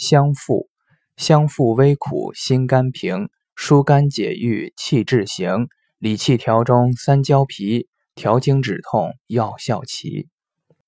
相附，相附微苦，心甘平，疏肝解郁，气滞行，理气调中，三焦脾，调经止痛，药效奇。